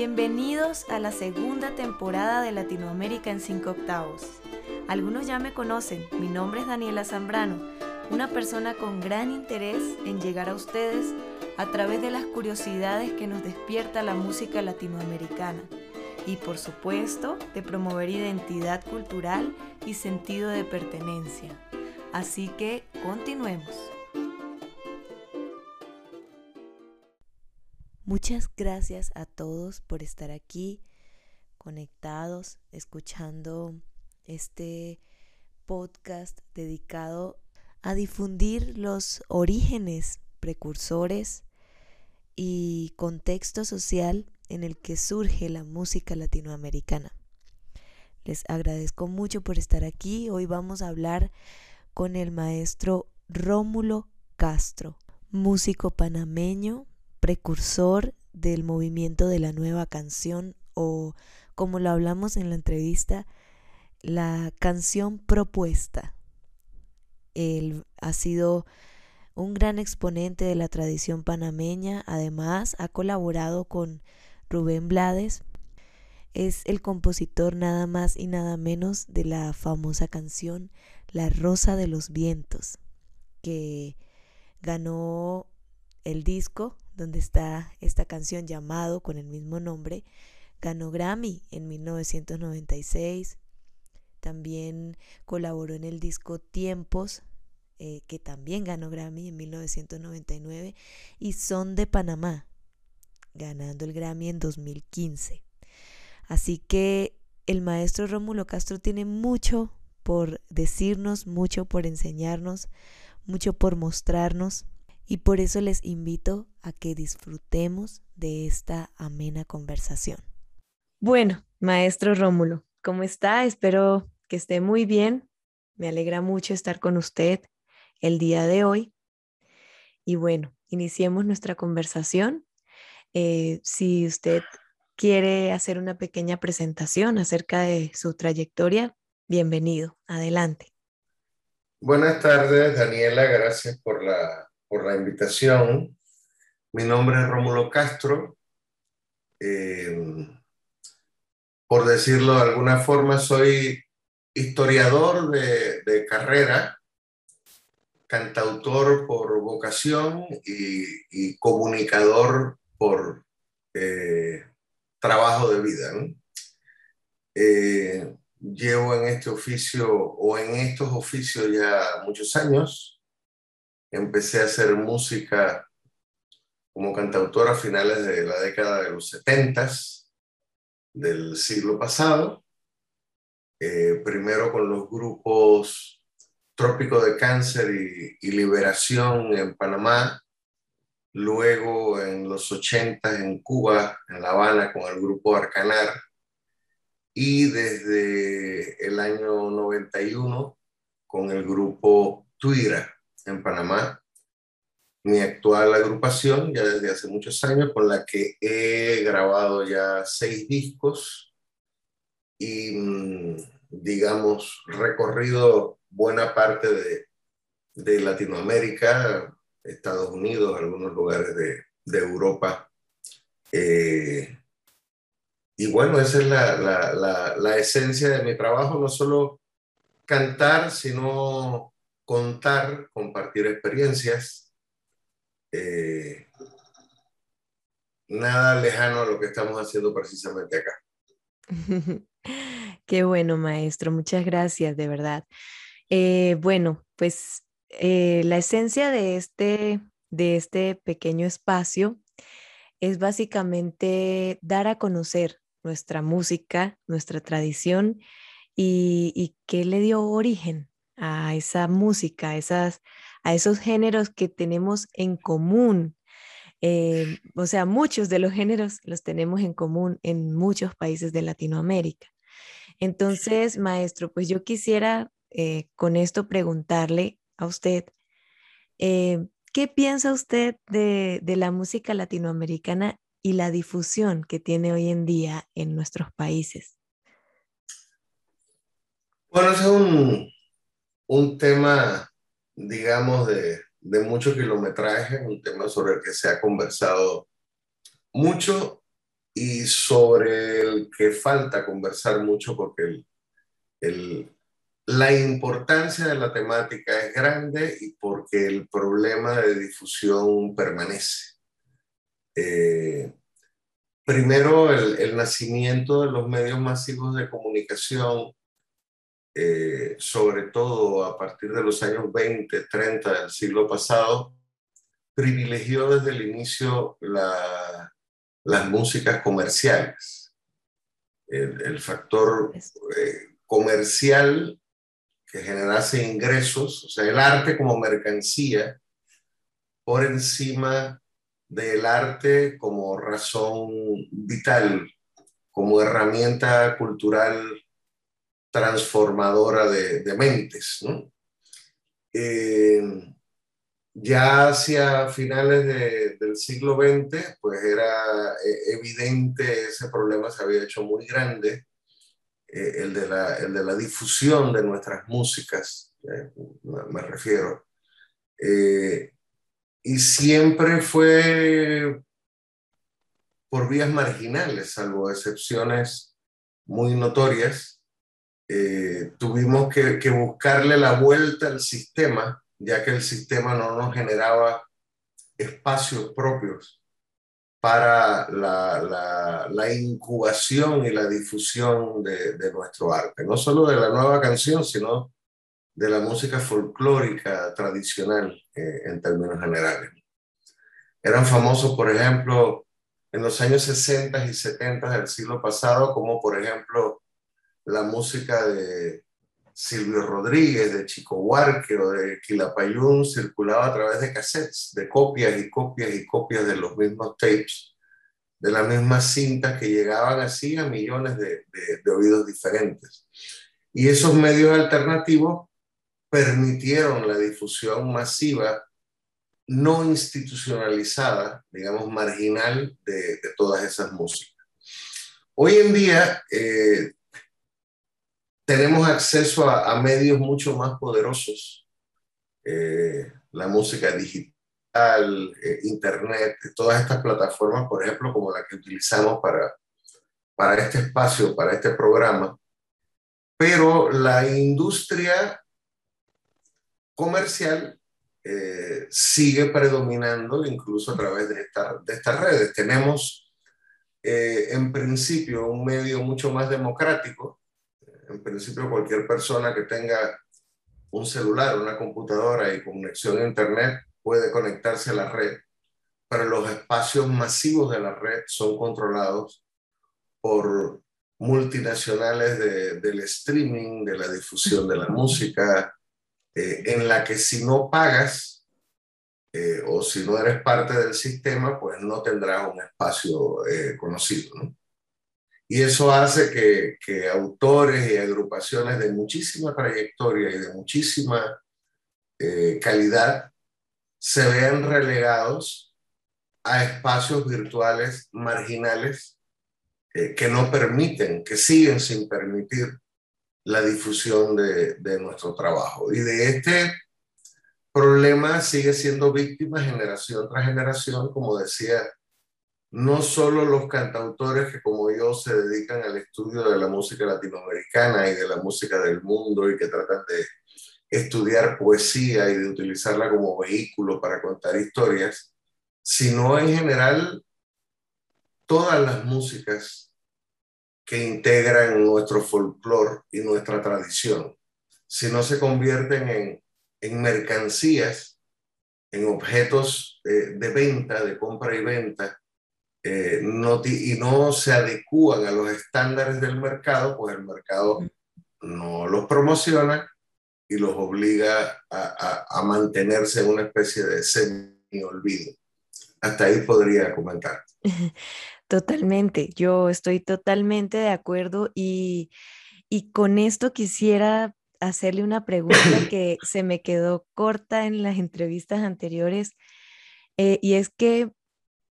Bienvenidos a la segunda temporada de Latinoamérica en 5 octavos. Algunos ya me conocen, mi nombre es Daniela Zambrano, una persona con gran interés en llegar a ustedes a través de las curiosidades que nos despierta la música latinoamericana y por supuesto de promover identidad cultural y sentido de pertenencia. Así que continuemos. Muchas gracias a todos por estar aquí conectados, escuchando este podcast dedicado a difundir los orígenes, precursores y contexto social en el que surge la música latinoamericana. Les agradezco mucho por estar aquí. Hoy vamos a hablar con el maestro Rómulo Castro, músico panameño precursor del movimiento de la nueva canción o como lo hablamos en la entrevista, la canción propuesta. Él ha sido un gran exponente de la tradición panameña, además ha colaborado con Rubén Blades, es el compositor nada más y nada menos de la famosa canción La Rosa de los Vientos, que ganó el disco donde está esta canción llamado con el mismo nombre, ganó Grammy en 1996. También colaboró en el disco Tiempos, eh, que también ganó Grammy en 1999, y Son de Panamá, ganando el Grammy en 2015. Así que el maestro Rómulo Castro tiene mucho por decirnos, mucho por enseñarnos, mucho por mostrarnos y por eso les invito a que disfrutemos de esta amena conversación. Bueno, maestro Rómulo, ¿cómo está? Espero que esté muy bien. Me alegra mucho estar con usted el día de hoy. Y bueno, iniciemos nuestra conversación. Eh, si usted quiere hacer una pequeña presentación acerca de su trayectoria, bienvenido. Adelante. Buenas tardes, Daniela. Gracias por la por la invitación. Mi nombre es Rómulo Castro. Eh, por decirlo de alguna forma, soy historiador de, carrera, cantautor por vocación y, comunicador por eh, trabajo de vida. Eh, llevo en este oficio o en estos oficios ya muchos años empecé a hacer música como cantautor a finales de la década de los 70 del siglo pasado. Eh, primero con los grupos Trópico de Cáncer y, Liberación en Panamá, luego en los 80 en Cuba, en La Habana, con el grupo Arcanar, y desde el año 91 con el grupo Tuira en Panamá, mi actual agrupación, ya desde hace muchos años, con la que he grabado ya seis discos y, mm, digamos, recorrido buena parte de, de Latinoamérica, Estados Unidos, algunos lugares de, de Europa. Eh, y bueno, esa es la, la, la, la esencia de mi trabajo, no solo cantar, sino contar, compartir experiencias. Eh, nada lejano a lo que estamos haciendo precisamente acá. Qué bueno, maestro. Muchas gracias, de verdad. Eh, bueno, pues eh, la esencia de este, de este pequeño espacio es básicamente dar a conocer nuestra música, nuestra tradición y, y qué le dio origen a esa música, a, esas, a esos géneros que tenemos en común. Eh, o sea, muchos de los géneros los tenemos en común en muchos países de Latinoamérica. Entonces, maestro, pues yo quisiera eh, con esto preguntarle a usted, eh, ¿qué piensa usted de, de, la música latinoamericana y la difusión que tiene hoy en día en nuestros países? Bueno, es un, un tema, digamos, de, de mucho kilometraje, un tema sobre el que se ha conversado mucho y sobre el que falta conversar mucho porque el, el, la importancia de la temática es grande y porque el problema de difusión permanece. Eh, primero, el, el, nacimiento de los medios masivos de comunicación, eh, sobre todo a partir de los años 20, 30 del siglo pasado, privilegió desde el inicio la, las músicas comerciales. El, el factor eh, comercial que generase ingresos, o sea, el arte como mercancía, por encima del arte como razón vital, como herramienta cultural transformadora de, mentes. ¿no? Eh, ya hacia finales de, del siglo XX, pues era eh, evidente, ese problema se había hecho muy grande, eh, el, de la, el, de la, difusión de nuestras músicas, me, refiero. Y siempre fue por vías marginales, salvo excepciones muy notorias. Eh, tuvimos que, buscarle la vuelta al sistema ya que el sistema no nos generaba espacios propios para la, incubación y la difusión de, de, nuestro arte, no solo de la nueva canción, sino de la música folclórica tradicional eh, en términos generales. Eran famosos, por ejemplo, en los años 60 y 70 del siglo pasado, como por ejemplo la música de Silvio Rodríguez, de Chico Huarque o de Quilapayún circulaba a través de cassettes, de copias y copias y copias de los mismos tapes, de las mismas cintas que llegaban así a millones de, de, oídos diferentes. Y esos medios alternativos permitieron la difusión masiva, no institucionalizada, digamos, marginal de, de todas esas músicas. Hoy en día, eh, tenemos acceso a, a, medios mucho más poderosos, eh, la música digital, eh, internet, todas estas plataformas, por ejemplo, como la que utilizamos para, para este espacio, para este programa, pero la industria comercial eh, sigue predominando incluso a través de, esta, de estas redes. Tenemos eh, en principio un medio mucho más democrático, en principio cualquier persona que tenga un celular, una computadora y conexión a Internet puede conectarse a la red, pero los espacios masivos de la red son controlados por multinacionales de, del streaming, de la difusión de la música, eh, en la que si no pagas eh, o si no eres parte del sistema, pues no tendrás un espacio eh, conocido. ¿no? Y eso hace que, autores y agrupaciones de muchísima trayectoria y de muchísima eh, calidad se vean relegados a espacios virtuales marginales eh, que no permiten, que siguen sin permitir la difusión de, de nuestro trabajo. Y de este problema sigue siendo víctima generación tras generación, como decía no solo los cantautores que como yo se dedican al estudio de la música latinoamericana y de la música del mundo y que tratan de estudiar poesía y de utilizarla como vehículo para contar historias, sino en general todas las músicas que integran nuestro folclore y nuestra tradición, si no se convierten en, en mercancías, en objetos eh, de venta, de compra y venta, eh, no, y no se adecúan a los estándares del mercado, pues el mercado no los promociona y los obliga a, a, a mantenerse en una especie de semi-olvido. Hasta ahí podría comentar. Totalmente, yo estoy totalmente de acuerdo y, y con esto quisiera hacerle una pregunta que se me quedó corta en las entrevistas anteriores eh, y es que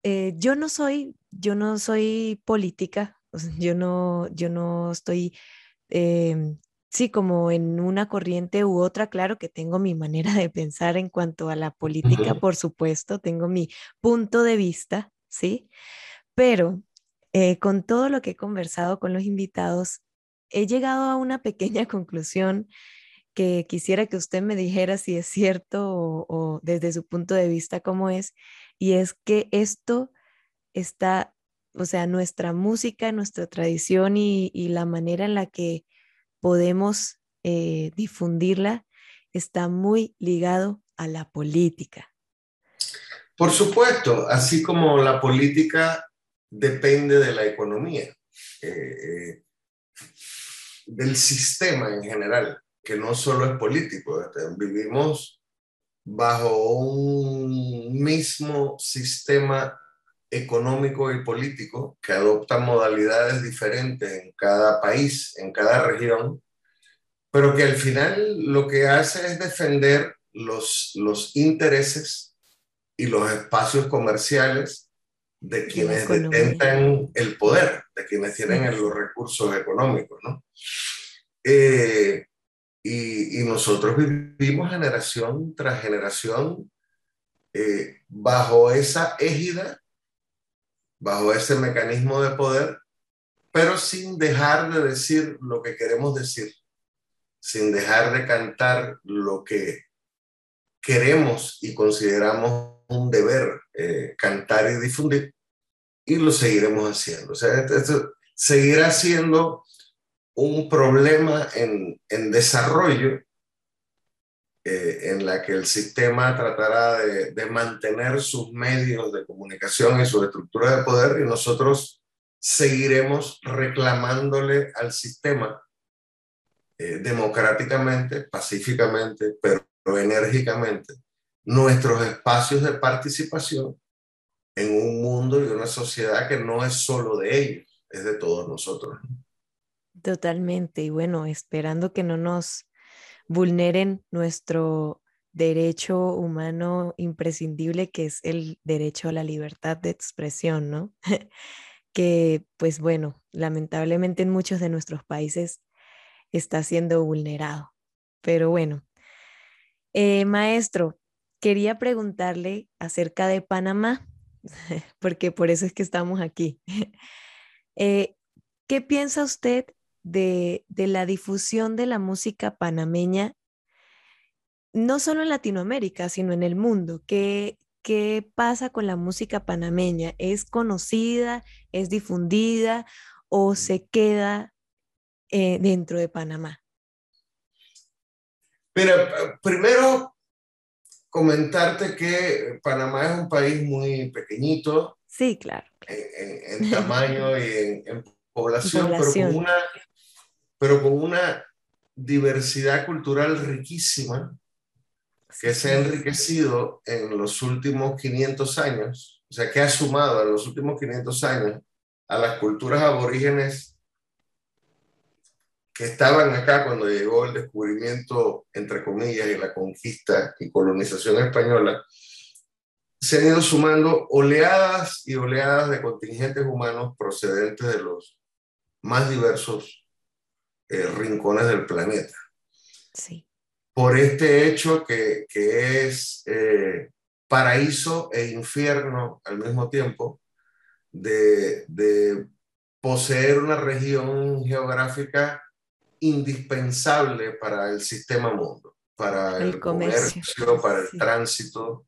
eh, yo no soy, yo no soy política, o yo no, yo no estoy, eh, sí, como en una corriente u otra, claro que tengo mi manera de pensar en cuanto a la política, por supuesto, tengo mi punto de vista, sí, pero eh, con todo lo que he conversado con los invitados, he llegado a una pequeña conclusión que quisiera que usted me dijera si es cierto o, desde su punto de vista cómo es, y es que esto está, o sea, nuestra música, nuestra tradición y, la manera en la que podemos eh, difundirla está muy ligado a la política. Por supuesto, así como la política depende de la economía, eh, eh, del sistema en general que no solo es político, vivimos bajo un mismo sistema económico y político que adopta modalidades diferentes en cada país, en cada región, pero que al final lo que hace es defender los, los intereses y los espacios comerciales de quienes detentan el poder, de quienes tienen los recursos económicos, ¿no? Eh, y, nosotros vivimos generación tras generación eh, bajo esa égida, bajo ese mecanismo de poder, pero sin dejar de decir lo que queremos decir, sin dejar de cantar lo que queremos y consideramos un deber eh, cantar y difundir, y lo seguiremos haciendo. O sea, esto seguirá siendo un problema en, en desarrollo eh, en la que el sistema tratará de, de, mantener sus medios de comunicación y su estructura de poder y nosotros seguiremos reclamándole al sistema eh, democráticamente, pacíficamente, pero enérgicamente nuestros espacios de participación en un mundo y una sociedad que no es solo de ellos, es de todos nosotros. Totalmente. Y bueno, esperando que no nos vulneren nuestro derecho humano imprescindible, que es el derecho a la libertad de expresión, ¿no? que pues bueno, lamentablemente en muchos de nuestros países está siendo vulnerado. Pero bueno, eh, maestro, quería preguntarle acerca de Panamá, porque por eso es que estamos aquí. Eh, ¿Qué piensa usted de, la difusión de la música panameña, no solo en Latinoamérica, sino en el mundo. ¿Qué, qué pasa con la música panameña? ¿Es conocida, es difundida o se queda eh, dentro de Panamá? Mira, primero comentarte que Panamá es un país muy pequeñito. Sí, claro. En, tamaño y en, población, pero con una pero con una diversidad cultural riquísima que se ha enriquecido en los últimos 500 años, o sea, que ha sumado en los últimos 500 años a las culturas aborígenes que estaban acá cuando llegó el descubrimiento, entre comillas, y la conquista y colonización española, se han ido sumando oleadas y oleadas de contingentes humanos procedentes de los más diversos eh, rincones del planeta. Sí. Por este hecho que, que es eh, paraíso e infierno al mismo tiempo, de, de poseer una región geográfica indispensable para el sistema mundo, para el, comercio, para el tránsito.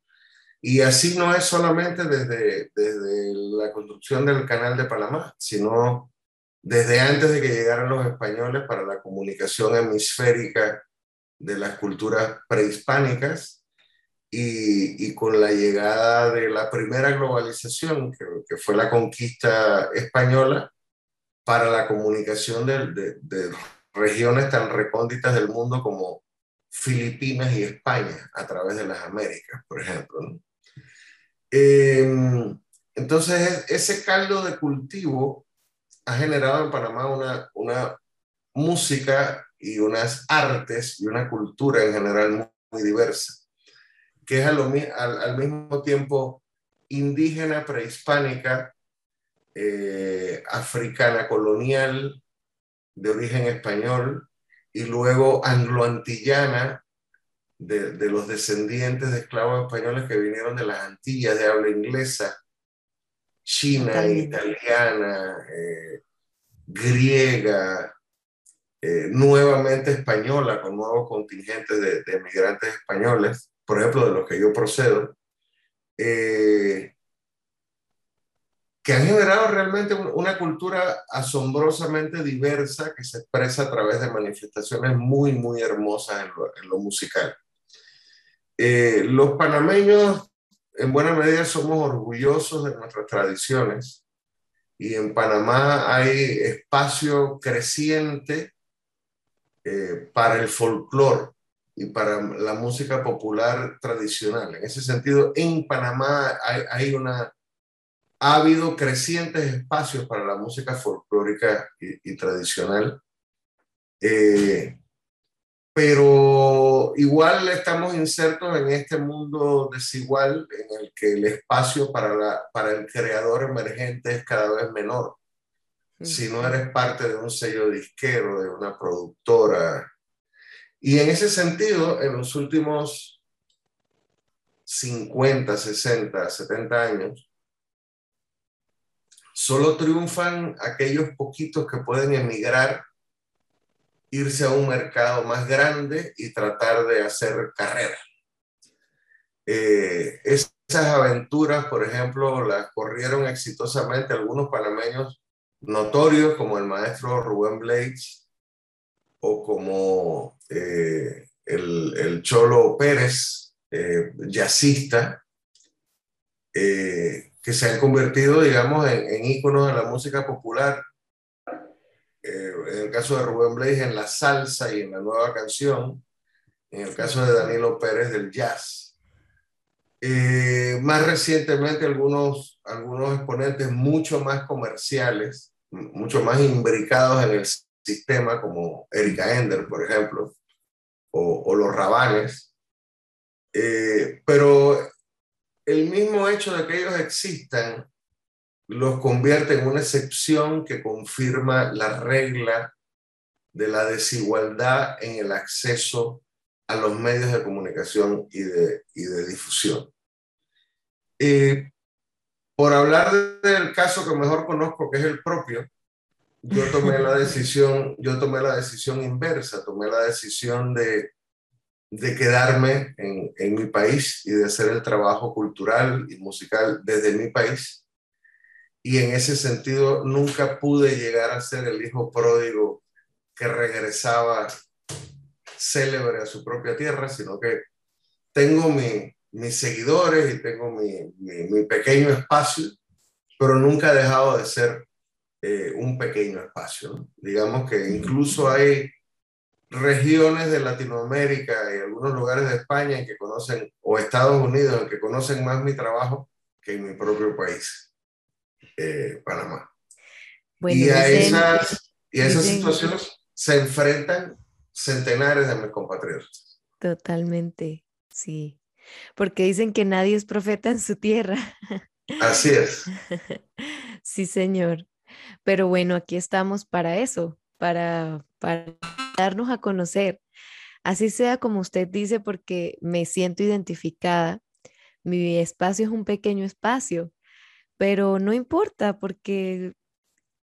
Y así no es solamente desde, desde la construcción del canal de Panamá, sino desde antes de que llegaran los españoles para la comunicación hemisférica de las culturas prehispánicas y, con la llegada de la primera globalización, que, fue la conquista española, para la comunicación de, de, regiones tan recónditas del mundo como Filipinas y España a través de las Américas, por ejemplo. Em, entonces, ese caldo de cultivo ha generado en Panamá una, una música y unas artes y una cultura en general muy, diversa, que es al, mismo tiempo indígena, prehispánica, eh, africana colonial, de origen español, y luego angloantillana, de, de, los descendientes de esclavos españoles que vinieron de las Antillas de habla inglesa china, italiana, eh, griega, eh, nuevamente española, con nuevos contingentes de, de, migrantes españoles, por ejemplo, de los que yo procedo, eh, que han generado realmente una cultura asombrosamente diversa que se expresa a través de manifestaciones muy, muy hermosas en lo, musical. Eh, los panameños, en buena medida, somos orgullosos de nuestras tradiciones y en Panamá hay espacio creciente eh, para el folclore y para la música popular tradicional. En ese sentido, en Panamá ha habido crecientes espacios para la música folclórica y, tradicional, eh, pero igual estamos insertos en este mundo desigual en el que el espacio para, la, para el creador emergente es cada vez menor. Si no eres parte de un sello disquero, de una productora. Y en ese sentido, en los últimos 50, 60, 70 años, Solo triunfan aquellos poquitos que pueden emigrar, irse a un mercado más grande y tratar de hacer carrera. Eh, esas aventuras, por ejemplo, las corrieron exitosamente algunos panameños notorios como el maestro Rubén Blades o como eh, el, Cholo Pérez, eh, jazzista, eh, que se han convertido, digamos, en, en íconos de la música popular. En el caso de Rubén Blades, en la salsa y en la nueva canción. En el caso de Danilo Pérez, del jazz. Eh, más recientemente, algunos, algunos exponentes mucho más comerciales, mucho más imbricados en el sistema, como Erika Ender, por ejemplo, o, o los Rabanes. Eh, pero el mismo hecho de que ellos existan los convierte en una excepción que confirma la regla de la desigualdad en el acceso a los medios de comunicación y de, de difusión. por hablar del caso que mejor conozco, que es el propio, yo tomé la decisión, yo tomé la decisión inversa, tomé la decisión de de quedarme en, en, mi país y de hacer el trabajo cultural y musical desde mi país. Y en ese sentido nunca pude llegar a ser el hijo pródigo que regresaba célebre a su propia tierra, sino que tengo mi, mis seguidores y tengo mi, mi, pequeño espacio, pero nunca he dejado de ser eh, un pequeño espacio. Digamos que incluso hay regiones de Latinoamérica y algunos lugares de España en que conocen, o Estados Unidos, en que conocen más mi trabajo que en mi propio país, eh, Panamá. y, a esas, y a esas situaciones se enfrentan centenares de mis compatriotas. Totalmente, sí. Porque dicen que nadie es profeta en su tierra. Así es. sí, señor. Pero bueno, aquí estamos para eso, para, para darnos a conocer. Así sea como usted dice, porque me siento identificada. Mi espacio es un pequeño espacio, pero no importa porque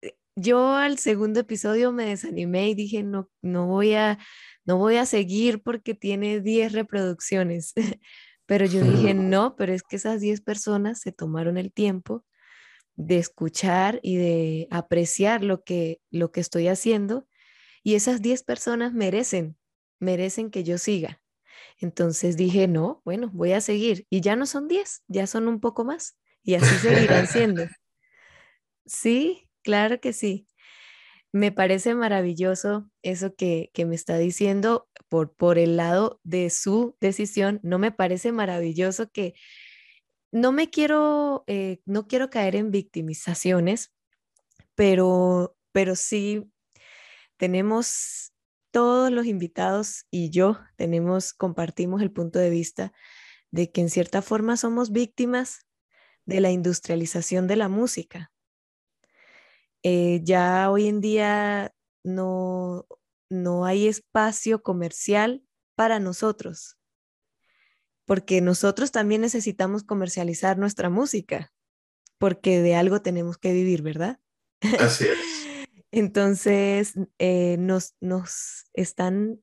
eh, yo al segundo episodio me desanimé y dije, no, no voy a, no voy a seguir porque tiene 10 reproducciones. pero yo dije, no, pero es que esas 10 personas se tomaron el tiempo de escuchar y de apreciar lo que, lo que estoy haciendo y esas 10 personas merecen, merecen que yo siga. Entonces dije, no, bueno, voy a seguir. Y ya no son 10, ya son un poco más. Y así seguirán siendo. Sí, claro que sí. Me parece maravilloso eso que, me está diciendo por, por el lado de su decisión. No me parece maravilloso que no me quiero, eh, no quiero caer en victimizaciones, pero, pero sí tenemos todos los invitados y yo tenemos, compartimos el punto de vista de que en cierta forma somos víctimas de la industrialización de la música. Eh, ya hoy en día no, no hay espacio comercial para nosotros, porque nosotros también necesitamos comercializar nuestra música. porque de algo tenemos que vivir, ¿verdad? Así es. Entonces, eh, nos, nos están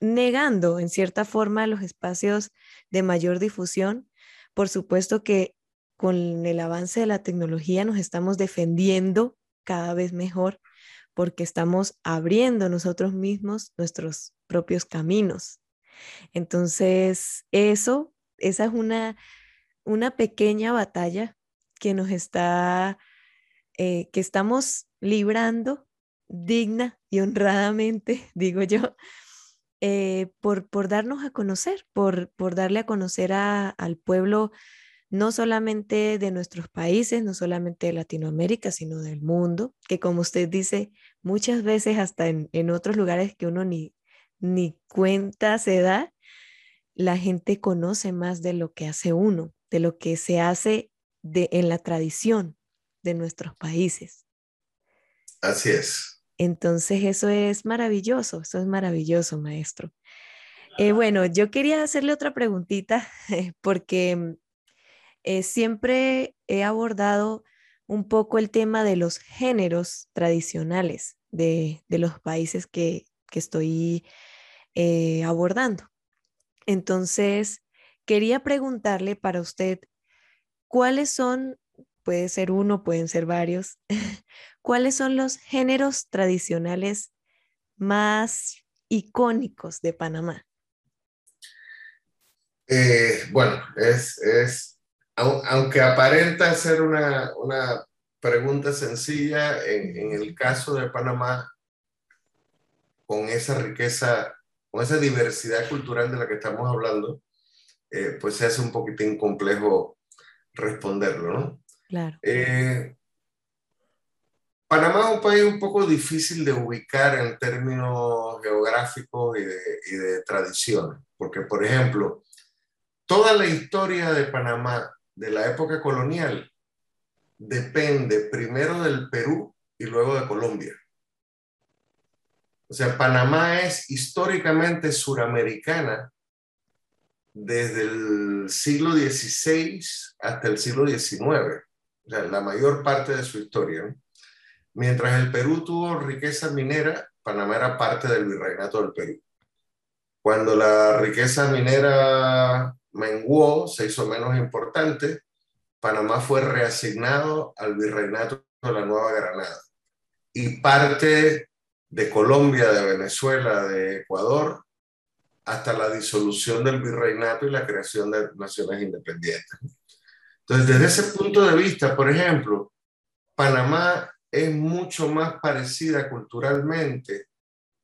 negando en cierta forma los espacios de mayor difusión. Por supuesto que con el avance de la tecnología nos estamos defendiendo cada vez mejor porque estamos abriendo nosotros mismos nuestros propios caminos. Entonces, eso, esa es una, una pequeña batalla que nos está, eh, que estamos librando digna y honradamente, digo yo, eh, por, por darnos a conocer, por, por darle a conocer al pueblo no solamente de nuestros países, no solamente de Latinoamérica, sino del mundo, que como usted dice, muchas veces hasta en, en otros lugares que uno ni, ni cuenta se da, la gente conoce más de lo que hace uno, de lo que se hace de, en la tradición de nuestros países. Así es. Entonces eso es maravilloso, eso es maravilloso, maestro. Eh, bueno, yo quería hacerle otra preguntita porque eh, siempre he abordado un poco el tema de los géneros tradicionales de, los países que, estoy eh, abordando. Entonces, quería preguntarle para usted, ¿cuáles son, puede ser uno, pueden ser varios, cuáles son los géneros tradicionales más icónicos de Panamá? Eh, bueno, es, es, aunque aparenta ser una, pregunta sencilla, en, el caso de Panamá, con esa riqueza, con esa diversidad cultural de la que estamos hablando, eh, pues se hace un poquitín complejo responderlo, ¿no? Claro. Eh, Panamá es un país un poco difícil de ubicar en términos geográficos y de, y de tradiciones, porque, por ejemplo, toda la historia de Panamá de la época colonial depende primero del Perú y luego de Colombia. O sea, Panamá es históricamente suramericana desde el siglo XVI hasta el siglo XIX, o sea, la mayor parte de su historia. Mientras el Perú tuvo riqueza minera, Panamá era parte del virreinato del Perú. Cuando la riqueza minera menguó, se hizo menos importante, Panamá fue reasignado al virreinato de la Nueva Granada. Y parte de Colombia, de Venezuela, de Ecuador, hasta la disolución del virreinato y la creación de naciones independientes. Entonces, desde ese punto de vista, por ejemplo, Panamá es mucho más parecida culturalmente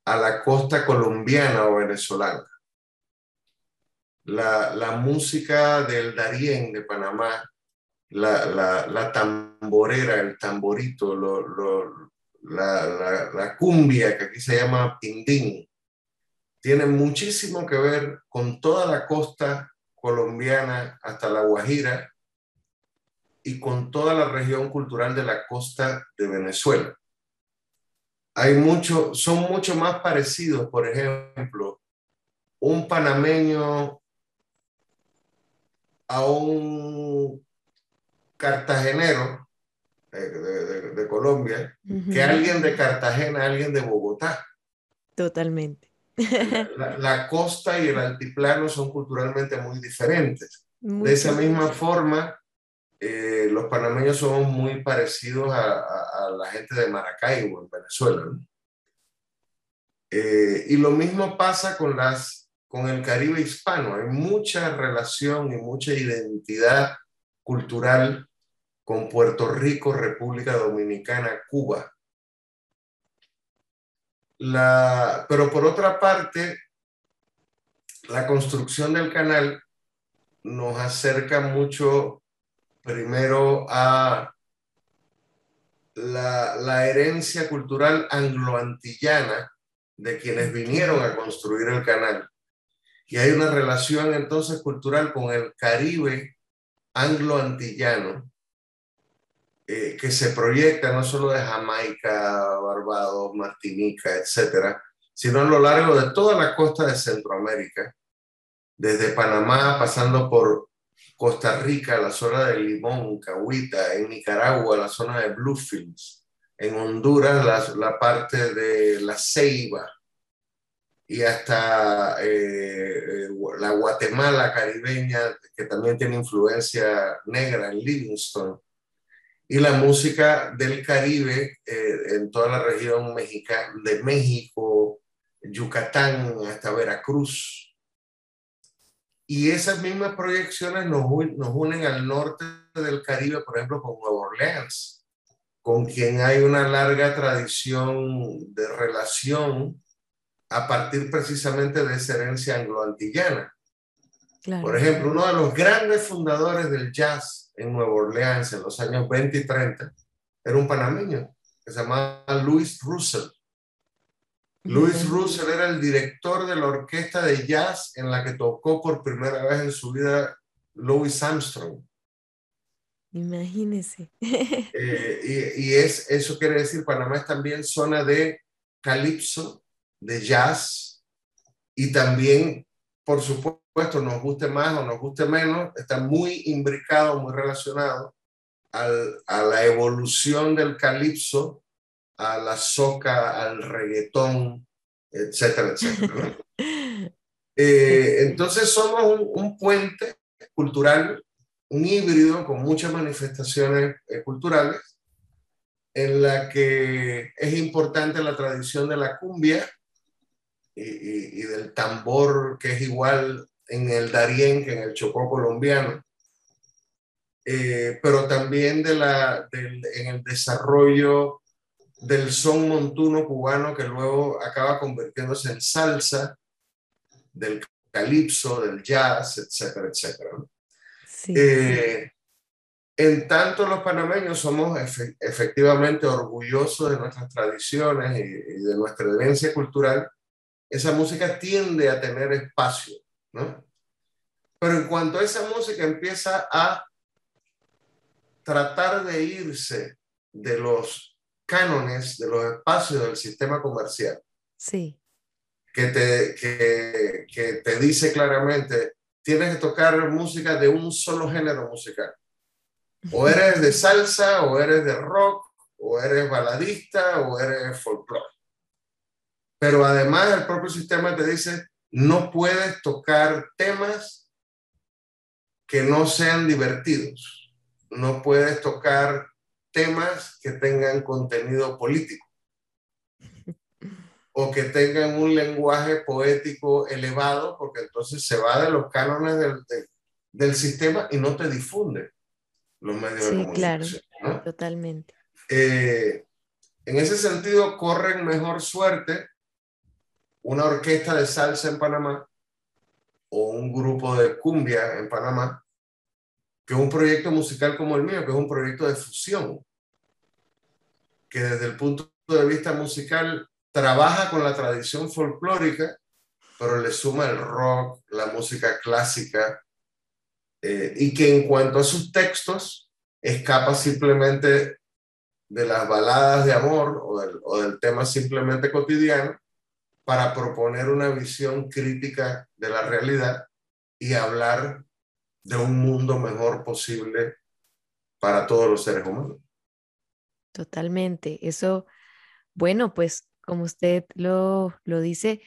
a la costa colombiana o venezolana. La, la música del Darién de Panamá, la, la, la tamborera, el tamborito, lo, la, la, cumbia, que aquí se llama pindín, tiene muchísimo que ver con toda la costa colombiana hasta la Guajira y con toda la región cultural de la costa de Venezuela. Hay mucho, son mucho más parecidos, por ejemplo, un panameño a un cartagenero de, Colombia que alguien de Cartagena, alguien de Bogotá. Totalmente. La, costa y el altiplano son culturalmente muy diferentes. de esa misma forma, eh, los panameños somos muy parecidos a, la gente de Maracaibo, en Venezuela. Eh, y lo mismo pasa con, las, con el Caribe hispano. Hay mucha relación y mucha identidad cultural con Puerto Rico, República Dominicana, Cuba pero por otra parte, la construcción del canal nos acerca mucho primero a la, herencia cultural angloantillana de quienes vinieron a construir el canal. Y hay una relación entonces cultural con el Caribe angloantillano eh, que se proyecta no solo de Jamaica, Barbados, Martinica, etcétera, sino a lo largo de toda la costa de Centroamérica, desde Panamá, pasando por Costa Rica, la zona de Limón, Cahuita, en Nicaragua, la zona de Bluefields, en Honduras, la, la parte de La Ceiba, y hasta eh, la Guatemala caribeña, que también tiene influencia negra en Livingston, y la música del Caribe eh, en toda la región de México, Yucatán, hasta Veracruz. Y esas mismas proyecciones nos, nos unen al norte del Caribe, por ejemplo, con Nueva Orleans, con quien hay una larga tradición de relación a partir precisamente de esa herencia anglo-antillana. Por ejemplo, uno de los grandes fundadores del jazz en Nueva Orleans en los años 20 y 30 era un panameño que se llamaba Louis Russell. Louis Russell era el director de la orquesta de jazz en la que tocó por primera vez en su vida Louis Armstrong. Imagínese. Eh, y, y es, eso quiere decir, Panamá es también zona de calipso, de jazz y también, por supuesto, nos guste más o nos guste menos, está muy imbricado, muy relacionado al, a la evolución del calipso, a la soca, al reggaetón, etcétera, etcétera. Eh, entonces somos un, puente cultural, un híbrido con muchas manifestaciones eh, culturales, en la que es importante la tradición de la cumbia, y, del tambor que es igual en el Darién que en el Chocó colombiano, eh, pero también de la, en el desarrollo del son montuno cubano que luego acaba convirtiéndose en salsa, del calipso, del jazz, etcétera, etcétera. Eh, en tanto los panameños somos efectivamente orgullosos de nuestras tradiciones y, y de nuestra herencia cultural, esa música tiende a tener espacio, ¿no? Pero en cuanto a esa música empieza a tratar de irse de los cánones, de los espacios del sistema comercial. Sí. Que te, que, que te dice claramente, tienes que tocar música de un solo género musical. O eres de salsa, o eres de rock, o eres baladista, o eres folclore. Pero además el propio sistema te dice, no puedes tocar temas que no sean divertidos. No puedes tocar temas que tengan contenido político o que tengan un lenguaje poético elevado, porque entonces se va de los cánones del, del sistema y no te difunde los medios de comunicación. Claro, totalmente. Eh, en ese sentido, corren mejor suerte una orquesta de salsa en Panamá o un grupo de cumbia en Panamá que un proyecto musical como el mío, que es un proyecto de fusión, que desde el punto de vista musical trabaja con la tradición folclórica, pero le suma el rock, la música clásica, eh, y que en cuanto a sus textos, escapa simplemente de las baladas de amor o del, o del tema simplemente cotidiano para proponer una visión crítica de la realidad y hablar de un mundo mejor posible para todos los seres humanos. Totalmente. Eso, bueno, pues como usted lo, lo dice,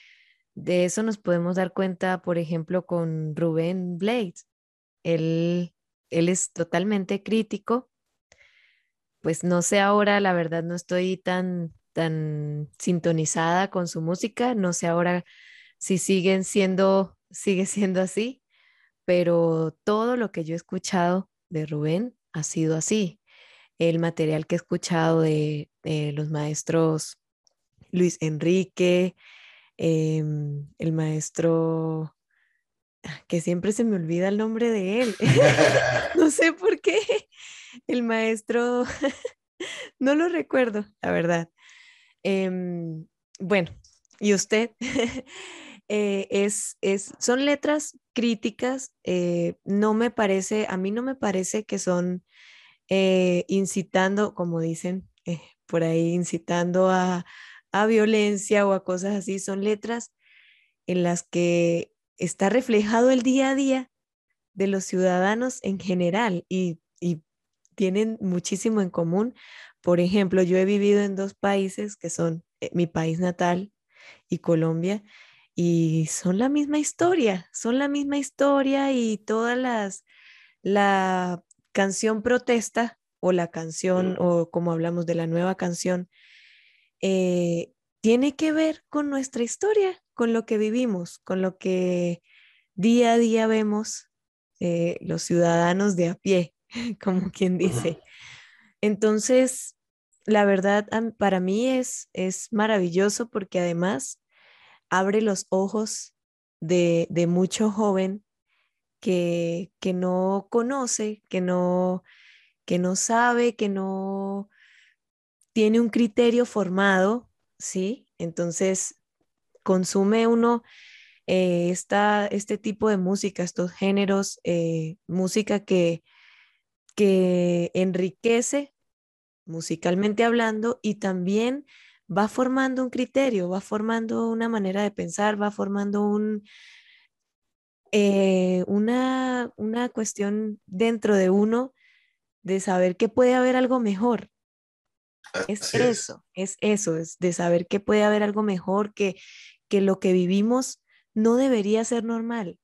de eso nos podemos dar cuenta, por ejemplo, con Rubén Blades. Él, él es totalmente crítico. Pues no sé ahora, la verdad, no estoy tan tan sintonizada con su música. No sé ahora si siguen siendo, sigue siendo así, pero todo lo que yo he escuchado de Rubén ha sido así. El material que he escuchado de, los maestros Luis Enrique, em, el maestro que siempre se me olvida el nombre de él. no sé por qué. El maestro, no lo recuerdo, la verdad. Em, bueno, y usted, eh, es, es, son letras críticas, eh, no me parece, a mí no me parece que son eh, incitando, como dicen por ahí, incitando a, a violencia o a cosas así, son letras en las que está reflejado el día a día de los ciudadanos en general y, y tienen muchísimo en común. Por ejemplo, yo he vivido en dos países que son eh, mi país natal y Colombia y son la misma historia, son la misma historia y todas las, la canción protesta o la canción o como hablamos de la nueva canción, eh, tiene que ver con nuestra historia, con lo que vivimos, con lo que día a día vemos eh, los ciudadanos de a pie, como quien dice. Entonces, la verdad, para mí es, es maravilloso porque además abre los ojos de, de mucho joven que, que no conoce, que no, que no sabe, que no tiene un criterio formado, ¿sí? Entonces, consume uno eh, este tipo de música, estos géneros, eh, música que, que enriquece musicalmente hablando y también va formando un criterio, va formando una manera de pensar, va formando un, eh, una, una cuestión dentro de uno de saber que puede haber algo mejor. Es eso, es eso, es de saber que puede haber algo mejor, que, que lo que vivimos no debería ser normal,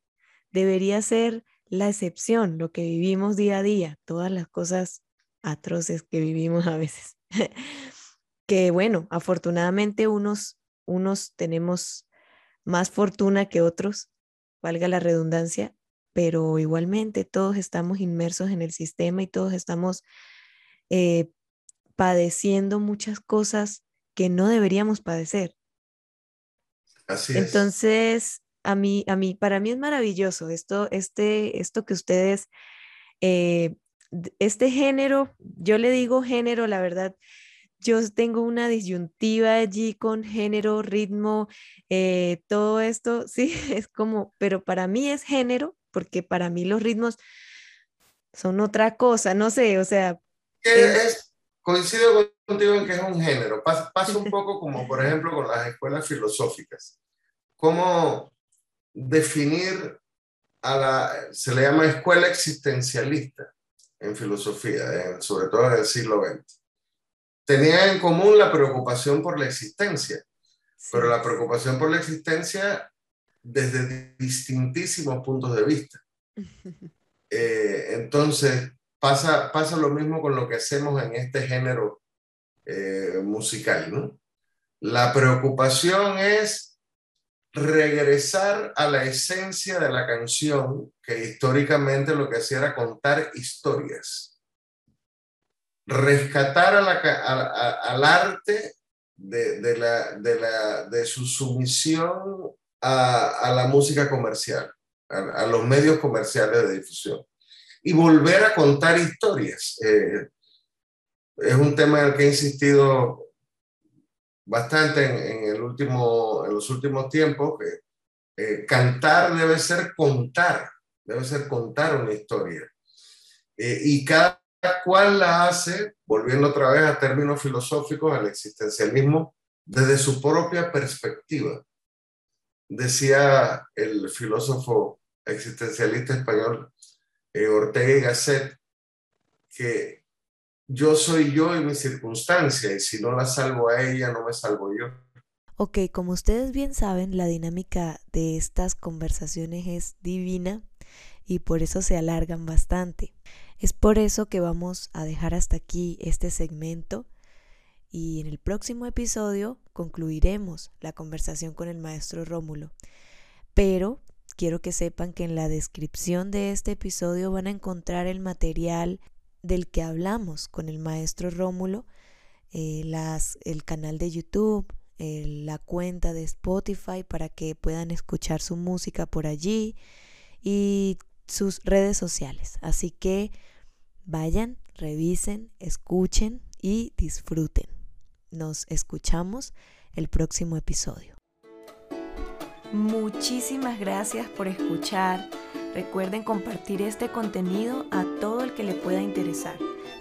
debería ser la excepción, lo que vivimos día a día, todas las cosas atroces que vivimos a veces. que bueno, afortunadamente unos, unos tenemos más fortuna que otros, valga la redundancia, pero igualmente todos estamos inmersos en el sistema y todos estamos eh, padeciendo muchas cosas que no deberíamos padecer. Así Entonces, a mí, a mí, para mí es maravilloso esto, este, esto que ustedes, eh, este género, yo le digo género, la verdad, yo tengo una disyuntiva allí con género, ritmo, eh, todo esto, sí, es como, pero para mí es género, porque para mí los ritmos son otra cosa, no sé, o sea... Es, coincido contigo en que es un género, pasa, pasa un poco como, por ejemplo, con las escuelas filosóficas. ¿Cómo definir a la, se le llama escuela existencialista en filosofía, sobre todo en el siglo XX? Tenía en común la preocupación por la existencia, pero la preocupación por la existencia desde distintísimos puntos de vista. Eh, entonces, pasa, pasa lo mismo con lo que hacemos en este género eh, musical. ¿no? La preocupación es regresar a la esencia de la canción, que históricamente lo que hacía era contar historias. Rescatar al arte de, la, de, la, de su sumisión a, la música comercial, a, los medios comerciales de difusión y volver a contar historias. Eh, es un tema en el que he insistido bastante en, el último, en los últimos tiempos, que eh, cantar debe ser contar, debe ser contar una historia. Eh, y cada cual la hace, volviendo otra vez a términos filosóficos, al existencialismo, desde su propia perspectiva decía el filósofo existencialista español eh, Ortega y Gasset que yo soy yo y mi circunstancia, y si no la salvo a ella, no me salvo yo. Ok, como ustedes bien saben, la dinámica de estas conversaciones es divina y por eso se alargan bastante. Es por eso que vamos a dejar hasta aquí este segmento y en el próximo episodio concluiremos la conversación con el maestro Rómulo. Pero quiero que sepan que en la descripción de este episodio van a encontrar el material del que hablamos con el maestro Rómulo, eh, las, el canal de YouTube, la cuenta de Spotify para que puedan escuchar su música por allí y sus redes sociales. Así que vayan, revisen, escuchen y disfruten. Nos escuchamos el próximo episodio. Muchísimas gracias por escuchar. Recuerden compartir este contenido a todo el que le pueda interesar.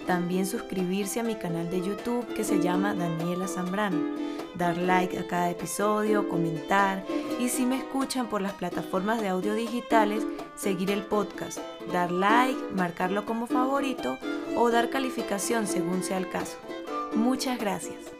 También suscribirse a mi canal de YouTube que se llama Daniela Zambrano. Dar like a cada episodio, comentar y si me escuchan por las plataformas de audio digitales, seguir el podcast, dar like, marcarlo como favorito o dar calificación según sea el caso. Muchas gracias.